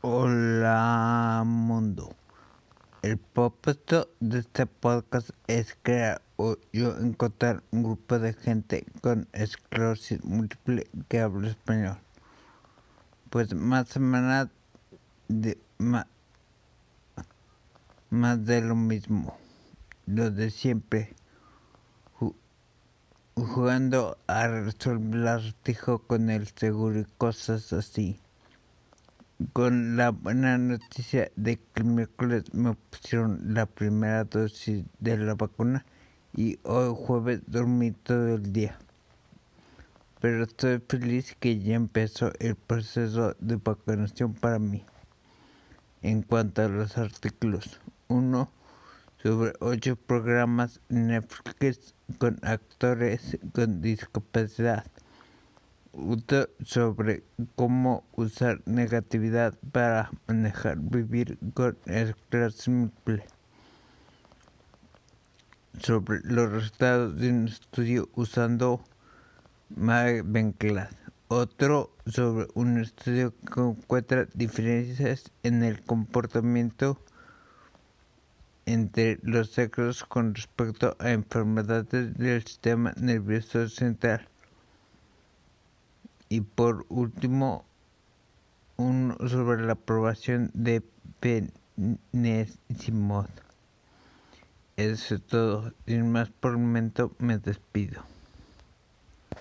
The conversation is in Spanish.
Hola mundo. El propósito de este podcast es crear o yo encontrar un grupo de gente con esclerosis múltiple que habla español. Pues más semanas de más, más de lo mismo, lo de siempre, jugando a resolver el artijo con el seguro y cosas así con la buena noticia de que el miércoles me pusieron la primera dosis de la vacuna y hoy jueves dormí todo el día. Pero estoy feliz que ya empezó el proceso de vacunación para mí. En cuanto a los artículos, uno sobre ocho programas Netflix con actores con discapacidad sobre cómo usar negatividad para manejar vivir con esclerosis simple. Sobre los resultados de un estudio usando Mavenclad. Otro sobre un estudio que encuentra diferencias en el comportamiento entre los sexos con respecto a enfermedades del sistema nervioso central y por último, uno sobre la aprobación de Penesimod. Eso es todo. Sin más por el momento me despido.